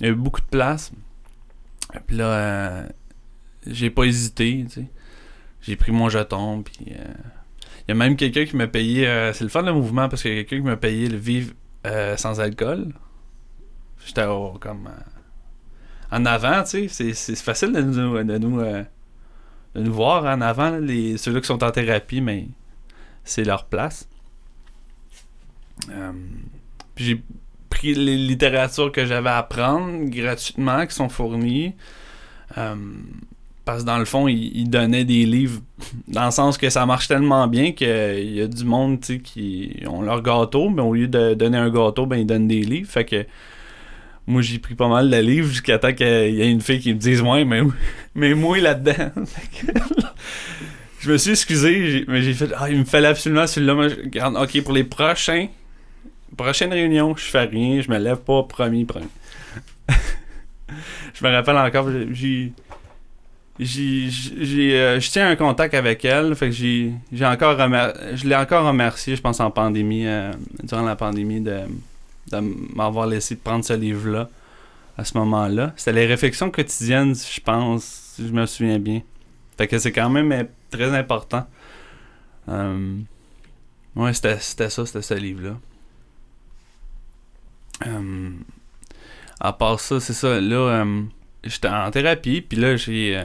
il y a eu beaucoup de place. Puis là, euh, j'ai pas hésité, tu sais. J'ai pris mon jeton, puis il y a même quelqu'un qui m'a payé. c'est le fun le mouvement parce qu'il y a quelqu'un qui m'a payé le vivre sans alcool. J'étais au- comme en avant, tu sais. C'est, facile de nous, voir en avant, ceux-là qui sont en thérapie, mais c'est leur place. Euh, j'ai pris les littératures que j'avais à prendre gratuitement, qui sont fournies. Euh, parce que dans le fond, ils donnaient des livres dans le sens que ça marche tellement bien qu'il y a du monde qui ont leur gâteau, mais au lieu de donner un gâteau, ben ils donnent des livres. Fait que moi j'ai pris pas mal de livres jusqu'à temps qu'il y ait une fille qui me dise Ouais, mais, mais moi là-dedans. Je me suis excusé, mais j'ai fait Ah, il me fallait absolument celui-là. Ok, pour les prochains prochaine réunion, je fais rien, je me lève pas premier premier. je me rappelle encore, j'ai j'ai euh, je tiens un contact avec elle, fait que j'ai j'ai encore je l'ai encore remercié, je pense en pandémie euh, durant la pandémie de m'avoir laissé prendre ce livre là à ce moment-là. C'était les réflexions quotidiennes, je pense, si je me souviens bien. Fait que c'est quand même euh, très important. Euh, c'était ça, c'était ce livre-là. Euh, à part ça, c'est ça. Là, euh, j'étais en thérapie, puis là, j'ai euh,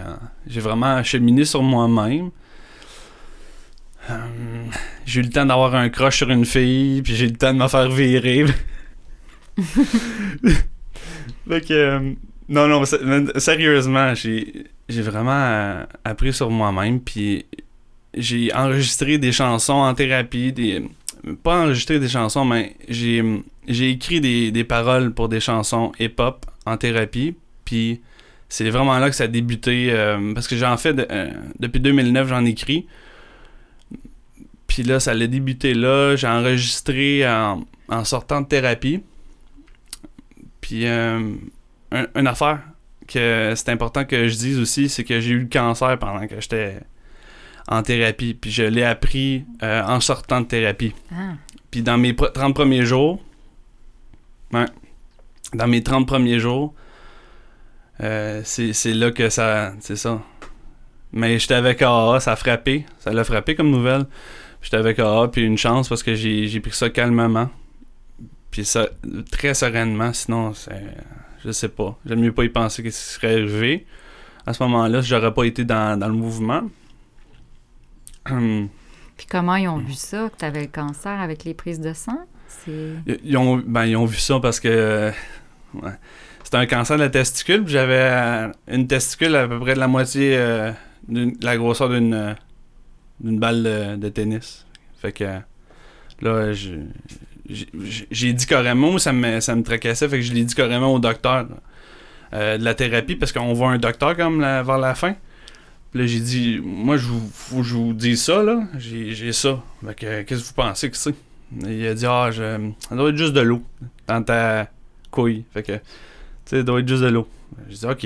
vraiment cheminé sur moi-même. J'ai eu le temps d'avoir un crush sur une fille, puis j'ai eu le temps de me faire virer. fait que. non, non, sérieusement, j'ai j'ai vraiment appris sur moi-même, puis j'ai enregistré des chansons en thérapie, des pas enregistré des chansons, mais j'ai écrit des, des paroles pour des chansons hip-hop en thérapie, puis c'est vraiment là que ça a débuté, euh, parce que j'en fais, euh, depuis 2009, j'en écris, puis là, ça a débuté là, j'ai enregistré en, en sortant de thérapie, puis euh, un- une affaire que c'est important que je dise aussi, c'est que j'ai eu le cancer pendant que j'étais en thérapie, puis je l'ai appris euh, en sortant de thérapie. Ah. Puis dans mes pr- 30 premiers jours, ouais, dans mes 30 premiers jours, euh, c'est là que ça. C'est ça. Mais j'étais avec AA, ça a frappé. Ça l'a frappé comme nouvelle. J'étais avec AA, puis une chance parce que j'ai pris ça calmement. Puis ça, très sereinement. Sinon, c'est. Je sais pas. J'aime mieux pas y penser que ce qui serait arrivé. À ce moment-là, si j'aurais pas été dans, dans le mouvement. Puis comment ils ont vu ça, que tu avais le cancer avec les prises de sang? Ils- Ils ont, ben, ils ont vu ça parce que euh, ouais. c'était un cancer de la testicule. J'avais euh, une testicule à peu près de la moitié euh, de la grosseur d'une euh, d'une balle de, de tennis. Fait que là, j'ai dit carrément, moi, ça me, ça me tracassait, fait que je l'ai dit carrément au docteur de la thérapie parce qu'on voit un docteur comme la- vers la fin. Là, j'ai dit, moi, je vous, faut que je vous dise ça, là. J'ai ça. Fait que, qu'est-ce que vous pensez que c'est? Il a dit, ah, je, ça doit être juste de l'eau dans ta couille. Fait que, tu sais, ça doit être juste de l'eau. J'ai dit, ok.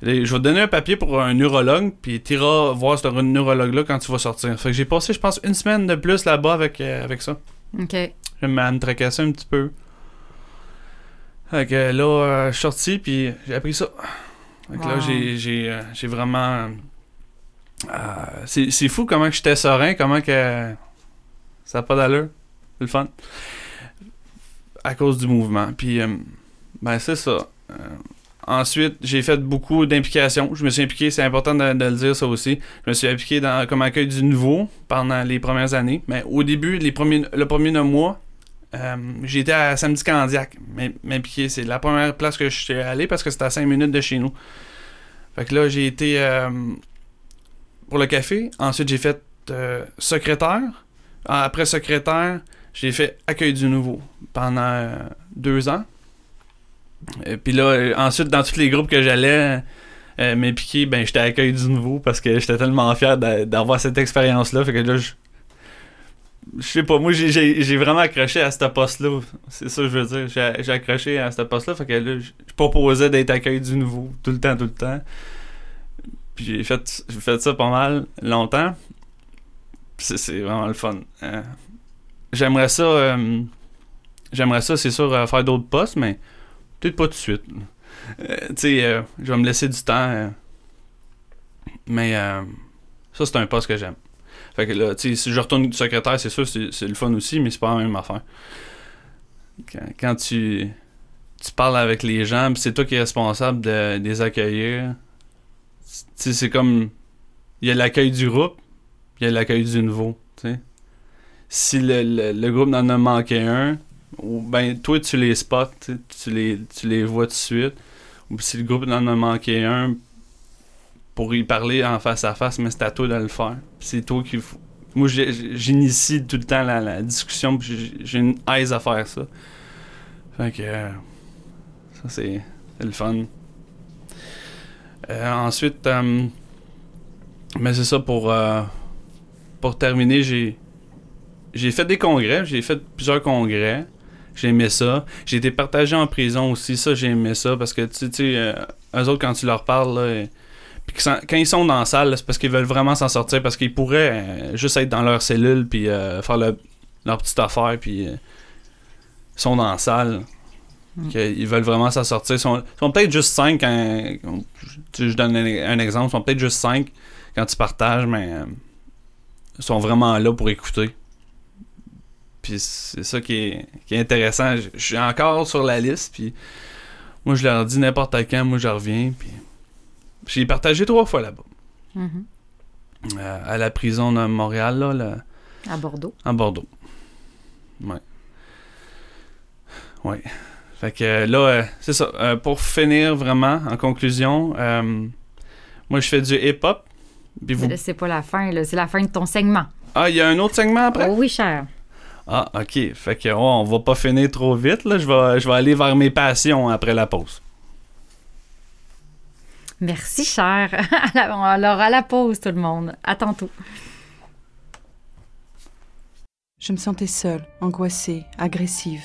Je vais te donner un papier pour un neurologue, puis tu iras voir ce neurologue-là quand tu vas sortir. Fait que j'ai passé, je pense, une semaine de plus là-bas avec, euh, avec ça. OK. Je me tracasser un petit peu. Fait que là, euh, je suis sorti, puis j'ai appris ça. Fait que là, j'ai, j'ai, euh, j'ai vraiment. Euh, c'est, fou comment j'étais serein, comment que. Ça n'a pas d'allure. Le fun. À cause du mouvement. Puis, euh, ben, c'est ça. Euh, ensuite, j'ai fait beaucoup d'implications. Je me suis impliqué, c'est important de, le dire ça aussi. Je me suis impliqué dans, comme accueil du nouveau pendant les premières années. Mais au début, le premier mois, euh, été à Samedi Candiac. C'est la première place que je suis allé parce que c'était à 5 minutes de chez nous. Fait que là, j'ai été pour le café. Ensuite, j'ai fait euh, secrétaire. Après secrétaire, j'ai fait accueil du nouveau pendant euh, deux ans. Et puis là, euh, ensuite, dans tous les groupes que j'allais euh, m'impliquer, ben, j'étais accueil du nouveau parce que j'étais tellement fier d'a- d'avoir cette expérience-là. Fait que là, je je sais pas, moi j'ai- vraiment accroché à ce poste-là. C'est ça que je veux dire. J'ai accroché à ce poste-là. Fait que là, je proposais d'être accueil du nouveau tout le temps, tout le temps. Puis j'ai fait, fait ça pas mal longtemps. C'est vraiment le fun. Euh, J'aimerais ça. euh, j'aimerais ça, c'est sûr, euh, faire d'autres postes, mais peut-être pas tout de suite. Euh, tu sais, je vais me laisser du temps. mais ça, c'est un poste que j'aime. Fait que là, tu sais, si je retourne secrétaire, c'est sûr, c'est le fun aussi, mais c'est pas la même affaire. Quand, tu, tu parles avec les gens, c'est toi qui es responsable de, de les accueillir, c'est comme. Il y a l'accueil du groupe, il y a l'accueil du nouveau. Si le, le, groupe en a manqué un, ben toi tu les spots, tu, les, tu les vois tout de suite. Ou si le groupe en a manqué un, pour y parler en face à face, mais c'est à toi de le faire. C'est toi qui. Moi j'initie tout le temps la, discussion, puis j'ai- une aise à faire ça. Fait que. euh, ça c'est le fun. Euh, ensuite, euh, mais c'est ça pour. euh, pour terminer, j'ai j'ai fait des congrès, j'ai fait plusieurs congrès. J'ai aimé ça. J'ai été partagé en prison aussi, ça j'ai aimé ça parce que tu sais, euh, eux autres quand tu leur parles, là, quand ils sont dans la salle, c'est parce qu'ils veulent vraiment s'en sortir, parce qu'ils pourraient juste être dans leur cellule puis faire le- leur petite affaire puis ils sont dans la salle. Que Ils veulent vraiment s'en sortir. Ils sont, ils sont peut-être juste 5 quand. tu je donne un, exemple. Ils sont peut-être juste 5 quand tu partages, mais euh, ils sont vraiment là pour écouter. Puis c'est ça qui est, qui est intéressant. Je, je suis encore sur la liste, puis moi je leur dis n'importe quand, moi je reviens, puis j'ai partagé trois fois là-bas. Mhm. Euh, à la prison de Montréal, là, là, À Bordeaux. en Bordeaux. Ouais. Ouais. Fait que euh, là, euh, c'est ça. Euh, pour finir vraiment, en conclusion, euh, moi je fais du hip-hop. Vous... C'est pas la fin, là, c'est la fin de ton segment. Ah, il y a un autre segment après? Oh oui, cher. Ah, ok. Fait que oh, on va pas finir trop vite. Là. Je, vais, je vais aller vers mes passions après la pause. Merci, cher. Alors, à la pause, tout le monde. À tantôt. Je me sentais seule, angoissée, agressive,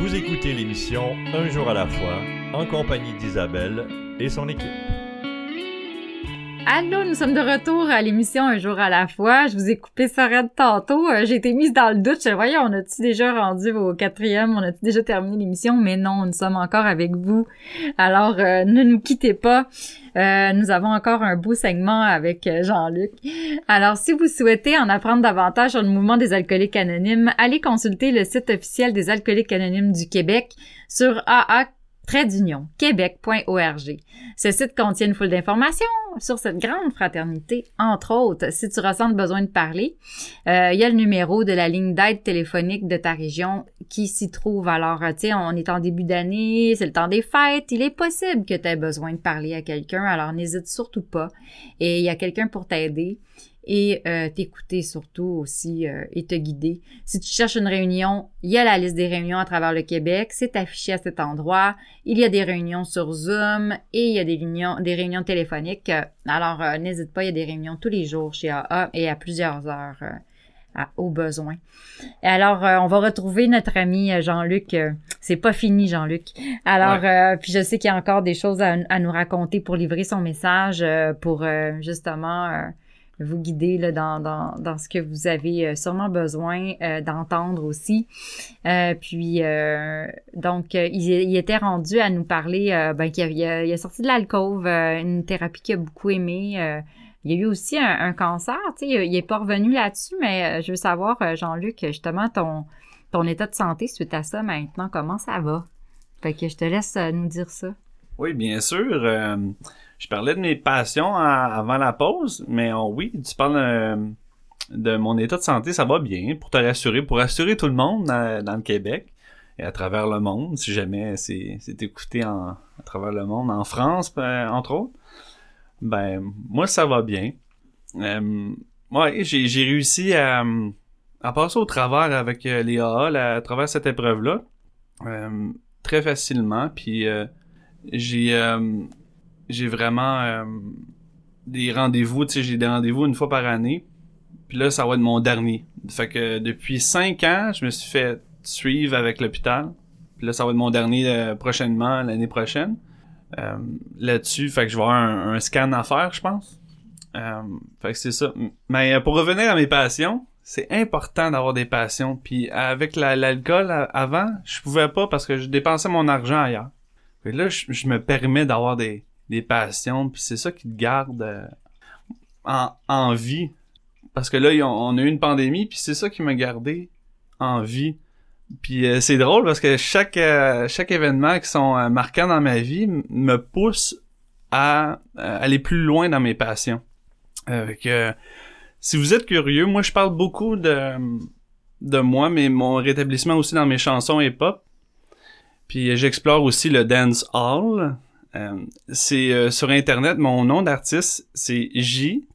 Vous écoutez l'émission Un jour à la fois en compagnie d'Isabelle et son équipe. Allô, nous sommes de retour à l'émission Un jour à la fois. Je vous ai coupé ça raide tantôt. Euh, J'ai été mise dans le doute. Je voyais, on a-tu déjà rendu au quatrième? On a-tu déjà terminé l'émission? Mais non, nous sommes encore avec vous. Alors, euh, ne nous quittez pas. Euh, nous avons encore un beau segment avec Jean-Luc. Alors, si vous souhaitez en apprendre davantage sur le mouvement des alcooliques anonymes, allez consulter le site officiel des alcooliques anonymes du Québec sur AA québec.org. Ce site contient une foule d'informations sur cette grande fraternité, entre autres, si tu ressens le besoin de parler. euh, Il y a le numéro de la ligne d'aide téléphonique de ta région qui s'y trouve. Alors, euh, tu sais, on est en début d'année, c'est le temps des fêtes, il est possible que tu aies besoin de parler à quelqu'un, alors n'hésite surtout pas. Et il y a quelqu'un pour t'aider et euh, t'écouter surtout aussi euh, et te guider. Si tu cherches une réunion, il y a la liste des réunions à travers le Québec, c'est affiché à cet endroit. Il y a des réunions sur Zoom et il y a des réunions, des réunions téléphoniques. Alors, euh, n'hésite pas, il y a des réunions tous les jours chez AA et à plusieurs heures euh, à, au besoin. Alors, euh, on va retrouver notre ami euh, Jean-Luc. Euh, c'est pas fini, Jean-Luc. Alors, euh, puis je sais qu'il y a encore des choses à, à nous raconter pour livrer son message, euh, pour euh, justement euh, vous guider là, dans, dans, dans ce que vous avez euh, sûrement besoin euh, d'entendre aussi. Euh, puis, donc, il, était rendu à nous parler ben, qu'il a, il a, sorti de l'alcôve, une thérapie qu'il a beaucoup aimée. il y a eu aussi un, cancer, tu sais, il est pas revenu là-dessus, mais je veux savoir, Jean-Luc, justement, ton, ton état de santé suite à ça maintenant, comment ça va? Fait que je te laisse nous dire ça. Oui, bien sûr. Je parlais de mes passions avant la pause, mais oh, oui, tu parles euh, de mon état de santé, ça va bien, pour te rassurer, pour rassurer tout le monde dans, le Québec et à travers le monde, si jamais c'est écouté en, à travers le monde, en France, euh, entre autres. Ben, moi, ça va bien. Euh, ouais, j'ai réussi à, à passer au travers avec euh, les AA, à travers cette épreuve-là, très facilement. Puis j'ai j'ai vraiment euh, des rendez-vous, tu sais, j'ai des rendez-vous une fois par année. Puis là, ça va être mon dernier. Fait que depuis cinq ans, je me suis fait suivre avec l'hôpital. Puis là, ça va être mon dernier euh, prochainement, l'année prochaine. Euh, Là-dessus, fait que je vais avoir un, scan à faire, je pense. Euh, fait que c'est ça. Mais euh, pour revenir à mes passions, c'est important d'avoir des passions. Puis avec la- l'alcool avant, je pouvais pas parce que je dépensais mon argent ailleurs. Que là, je me permets d'avoir des, des passions. Puis c'est ça qui te garde euh, en, vie. Parce que là, on a eu une pandémie, puis c'est ça qui m'a gardé en vie. Puis euh, c'est drôle parce que chaque euh, chaque événement qui sont marquants dans ma vie me pousse à aller plus loin dans mes passions. Si vous êtes curieux, moi je parle beaucoup de de moi, mais mon rétablissement aussi dans mes chansons hip-hop. Puis euh, j'explore aussi le dance hall. Euh, c'est euh, sur internet mon nom d'artiste c'est J-L-G.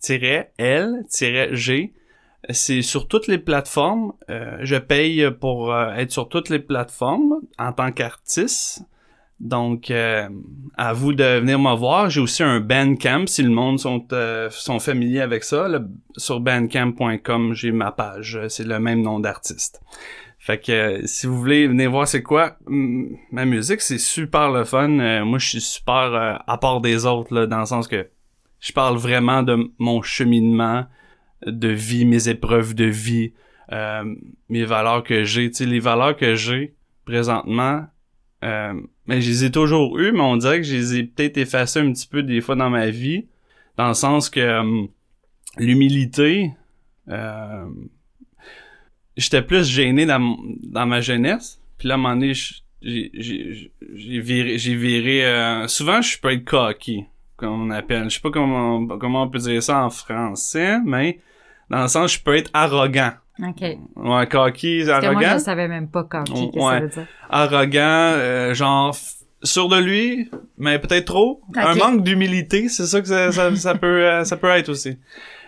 C'est sur toutes les plateformes. Euh, je paye pour être sur toutes les plateformes en tant qu'artiste. Donc, à vous de venir me voir. J'ai aussi un Bandcamp, si le monde sont, sont familiers avec ça. Sur bandcamp.com, j'ai ma page. C'est le même nom d'artiste. Fait que euh, si vous voulez venir voir c'est quoi ma musique, c'est super le fun. Euh, moi, je suis super euh, à part des autres, là, dans le sens que je parle vraiment de mon cheminement de vie, mes épreuves de vie, mes valeurs que j'ai. Tu sais, les valeurs que j'ai présentement, mais je les ai toujours eues, mais on dirait que je les ai peut-être effacées un petit peu des fois dans ma vie, dans le sens que l'humilité, j'étais plus gêné dans, dans ma jeunesse, puis là, à un moment donné, j'ai viré, j'ai viré euh, souvent je peux être cocky comme on appelle je sais pas comment comment on peut dire ça en français mais dans le sens je peux être arrogant OK. ouais cocky Parce que moi, je arrogant savais même pas quand qu'est-ce que Ouais. ça veut dire. arrogant, euh, genre sûr de lui, mais peut-être trop. Un manque d'humilité, c'est ça que ça, ça, ça peut euh, ça peut être aussi.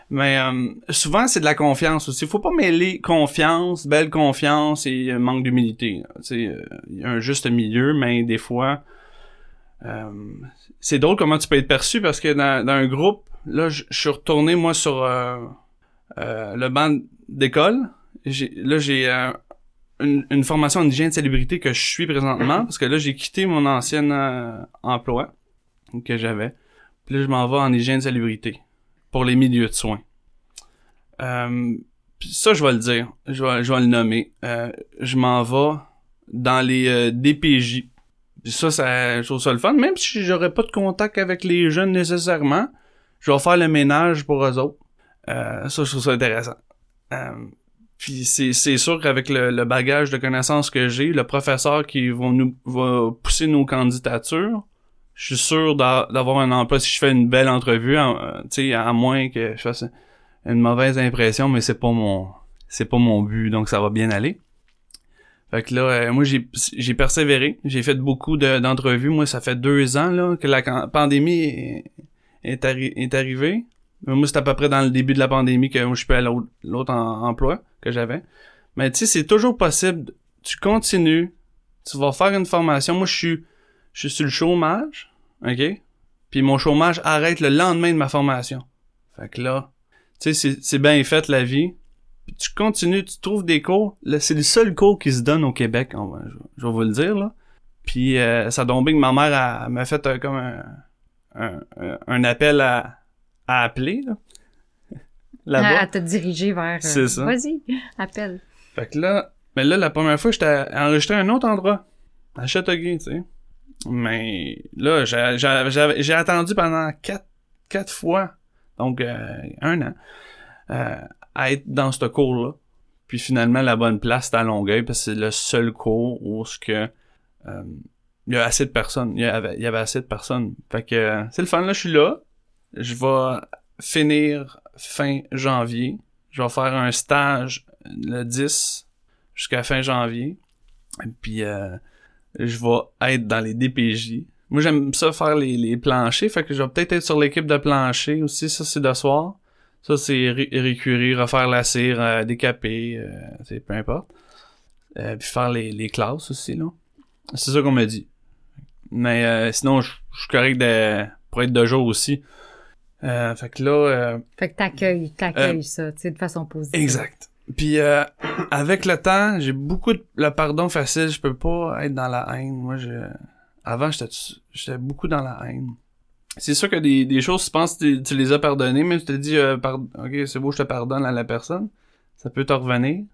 Mais euh, souvent c'est de la confiance aussi. Faut pas mêler confiance, belle confiance et euh, manque d'humilité. Euh, il y a un juste milieu, mais des fois euh, c'est drôle comment tu peux être perçu parce que dans, dans un groupe, là je suis retourné moi sur le banc d'école. Là j'ai une, une formation en hygiène de salubrité que je suis présentement parce que là j'ai quitté mon ancien emploi que j'avais. Puis là je m'en vais en hygiène de salubrité pour les milieux de soins. Euh, ça je vais le dire, je vais, le nommer. Euh, je m'en vais dans les euh, DPJ. Ça, ça, je trouve ça le fun. Même si j'aurais pas de contact avec les jeunes nécessairement, je vais faire le ménage pour eux autres. Ça, je trouve ça intéressant. Puis c'est, sûr qu'avec le, le bagage de connaissances que j'ai, le professeur qui va nous va pousser nos candidatures, je suis sûr d'a- d'avoir un emploi si je fais une belle entrevue, en- euh, tu sais, à moins que je fasse une mauvaise impression, mais c'est pas mon c'est pas mon but, donc ça va bien aller. Fait que là, euh, moi j'ai persévéré, j'ai fait beaucoup de- d'entrevues. Moi, ça fait deux ans là que la pandémie est, est, arri- est arrivée. Moi, c'est à peu près dans le début de la pandémie que moi, je suis à l'autre emploi que j'avais. Mais tu sais, c'est toujours possible. Tu continues, tu vas faire une formation. Moi, je suis, je suis sur le chômage, ok? Puis mon chômage arrête le lendemain de ma formation. Fait que là, tu sais, c'est- bien fait la vie. Puis tu continues, tu trouves des cours. Là, c'est le seul cours qui se donne au Québec, on va- je, je vais vous le dire, là. Puis euh, ça tombait que ma mère m'a fait euh, comme un, un, un- un appel à, à appeler, là. Là-bas. À, à te diriger vers. euh, C'est ça. Vas-y, appelle. Fait que là, mais là, la première fois, j'étais enregistré à un autre endroit. À Châteauguay, tu sais. Mais là, j'ai- attendu pendant quatre, quatre fois, donc euh, un an, euh, à être dans ce cours-là. Puis finalement, la bonne place, c'était à Longueuil, parce que c'est le seul cours où ce que euh, il y a assez de personnes. Il y avait, il y avait assez de personnes. Fait que c'est le fun, là, je suis là. Je vais finir fin janvier. Je vais faire un stage le 10 jusqu'à fin janvier. Puis je vais être dans les DPJ. Moi j'aime ça faire les, les planchers, fait que je vais peut-être être sur l'équipe de plancher aussi, ça c'est de soir. Ça, c'est ré- refaire la cire, euh, décaper, euh, c'est peu importe. Euh, puis faire les, les classes aussi, là. C'est ça qu'on m'a dit. Mais sinon, je suis correct de, pour être de jour aussi. Fait que là... Fait que t'accueilles, t'accueilles ça, tu sais, de façon positive. Exact. Puis euh, avec le temps, j'ai beaucoup de le pardon facile, je peux pas être dans la haine. Moi je avant j'étais j'étais beaucoup dans la haine. C'est sûr que des, des choses tu penses que tu, les as pardonnées, mais tu te dis euh, OK, c'est beau, je te pardonne à la personne. Ça peut te revenir.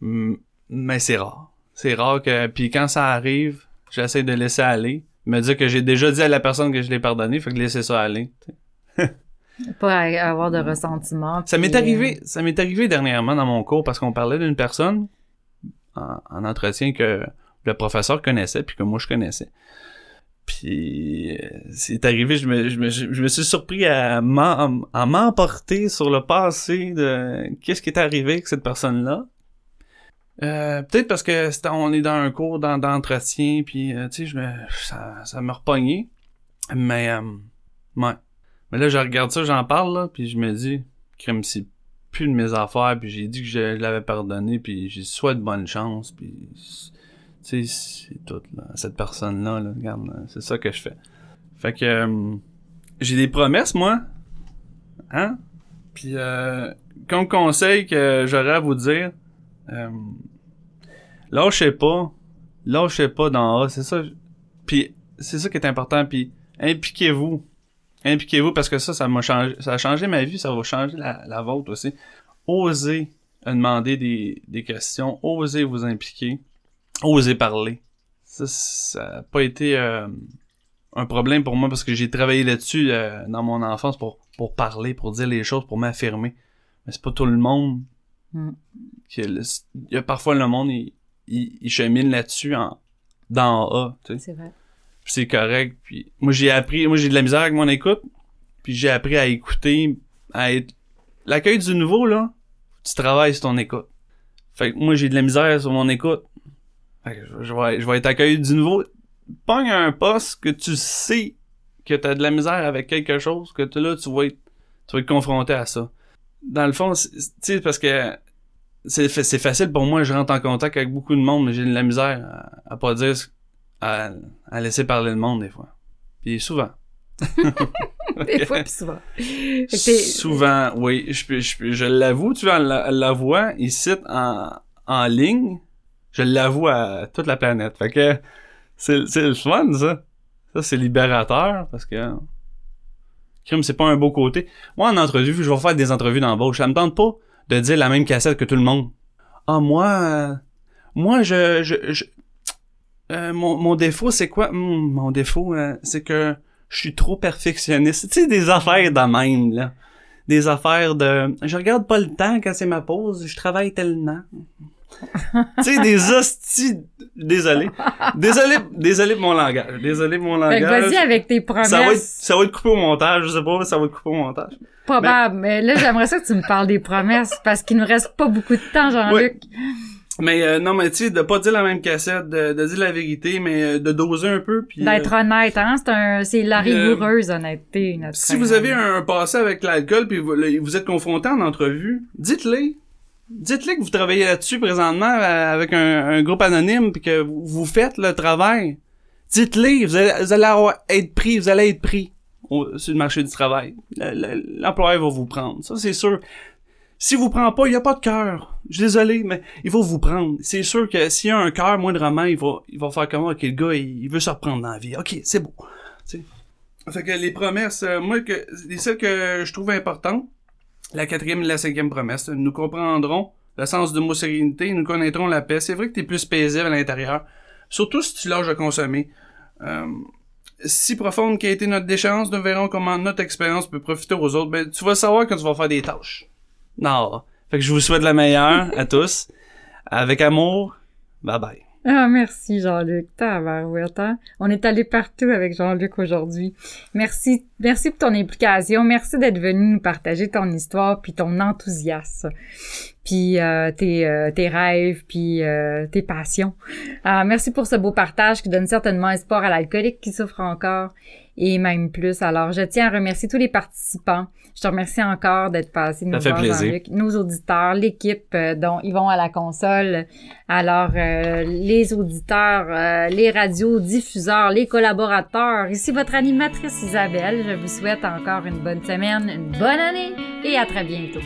Mais c'est rare. C'est rare que puis quand ça arrive, j'essaie de laisser aller, me dire que j'ai déjà dit à la personne que je l'ai pardonné, fait que laisser ça aller. Pas avoir de ressentiment. Ça m'est arrivé, ça m'est arrivé dernièrement dans mon cours parce qu'on parlait d'une personne en, en entretien que le professeur connaissait puis que moi je connaissais. Puis euh, c'est arrivé, je me, je me, je me suis surpris à m'emporter sur le passé de qu'est-ce qui est arrivé avec cette personne-là. Euh, peut-être parce que on est dans un cours d'en- d'entretien puis euh, tu sais je me ça, ça me repognait. Mais euh, ouais. Mais là, je regarde ça, j'en parle, là, puis je me dis, crème, c'est plus de mes affaires, puis j'ai dit que je l'avais pardonné, puis j'ai soit de bonne chance, puis tu sais, c'est tout, là. Cette personne-là, là, regarde, c'est ça que je fais. Fait que euh, j'ai des promesses, moi. Hein? Puis euh, comme conseil que j'aurais à vous dire, euh, lâchez pas. Lâchez pas dans A, c'est ça. Puis c'est ça qui est important, puis impliquez-vous. Impliquez-vous parce que ça, ça m'a changé, ça a changé ma vie, ça va changer la, la vôtre aussi. Osez demander des, des questions, osez vous impliquer, osez parler. Ça, ça a pas été euh, un problème pour moi parce que j'ai travaillé là-dessus euh, dans mon enfance pour, pour parler, pour dire les choses, pour m'affirmer. Mais c'est pas tout le monde. Mm. qui- Il y a parfois le monde, il, il, il chemine là-dessus en, dans A. Tu sais C'est vrai. C'est correct. Puis moi j'ai appris, moi j'ai de la misère avec mon écoute, puis j'ai appris à écouter, à être l'accueil du nouveau là, tu travailles sur ton écoute. Fait que moi j'ai de la misère sur mon écoute. Fait que je, je vais je vais être accueilli du nouveau. Pogne un poste que tu sais que t'as de la misère avec quelque chose, que là tu vas être tu vas être confronté à ça. Dans le fond, tu sais parce que c'est fa- c'est facile pour moi, je rentre en contact avec beaucoup de monde, mais j'ai de la misère à, pas dire à, à laisser parler le monde des fois. Puis souvent. Des fois, puis souvent. Souvent, oui. Je, je, je l'avoue, tu vois, la, la voix ici en, en ligne, je l'avoue à toute la planète. Fait que c'est c'est le fun, ça. Ça, c'est libérateur parce que. Crime, c'est pas un beau côté. Moi, en entrevue, je vais faire des entrevues d'embauche. Ça me tente pas de dire la même cassette que tout le monde. Ah, moi, euh, moi, je, je, je- euh, mon, mon défaut, c'est quoi? Hmm, mon défaut, euh, c'est que je suis trop perfectionniste. Tu sais, des affaires de même, là. Des affaires de... Je regarde pas le temps quand c'est ma pause, je travaille tellement. tu sais, des hosties... Désolé. Désolé, désolé pour mon langage. Désolé pour mon langage. vas-y avec tes promesses. ça va, être, ça va être coupé au montage, je sais pas, ça va être coupé au montage. Probable. Mais là, j'aimerais ça que tu me parles des promesses parce qu'il nous reste pas beaucoup de temps, Jean-Luc. Mais euh, non, mais tu sais, de pas dire la même cassette, de, de dire la vérité, mais euh, de doser un peu, puis... D'être euh, honnête, hein? C'est un, c'est la euh, rigoureuse honnêteté, notre Si vous avez un passé avec l'alcool puis vous, le- vous êtes confronté en entrevue, dites-le. Dites-le que vous travaillez là-dessus présentement avec un, un groupe anonyme puis que vous, faites le travail. Dites-le, vous allez, vous allez avoir- être pris, vous allez être pris au- sur le marché du travail. Le- le- L'employeur va vous prendre, ça c'est sûr. Si vous prend pas, il y a pas de cœur. Je suis désolé, mais il va vous prendre. C'est sûr que s'il y a un cœur moindrement, il va, il va faire comment Ok, le gars, il, veut se reprendre dans la vie. Ok, c'est beau. Tu sais. Fait que les promesses, euh, moi, que, les celles que je trouve importantes, la quatrième et la cinquième promesse, nous comprendrons le sens du mot sérénité, nous connaîtrons la paix. C'est vrai que t'es plus paisible à l'intérieur, surtout si tu lâches de consommer. Euh, si profonde qu'a été notre déchéance, nous verrons comment notre expérience peut profiter aux autres. Ben, tu vas savoir quand tu vas faire des tâches. Non. Fait que je vous souhaite la meilleure à tous. Avec amour. Bye bye. Ah, merci Jean-Luc. Hein? On est allé partout avec Jean-Luc aujourd'hui. Merci, merci pour ton implication. Merci d'être venu nous partager ton histoire puis ton enthousiasme. Puis euh, tes, euh, tes rêves puis euh, tes passions. Ah, merci pour ce beau partage qui donne certainement espoir à l'alcoolique qui souffre encore. Et même plus. Alors, je tiens à remercier tous les participants. Je te remercie encore d'être passé nous voir. Jean-Luc, nos auditeurs, l'équipe euh, dont ils vont à la console. Alors, euh, les auditeurs, euh, les radios, diffuseurs, les collaborateurs. Ici votre animatrice Isabelle. Je vous souhaite encore une bonne semaine, une bonne année et à très bientôt.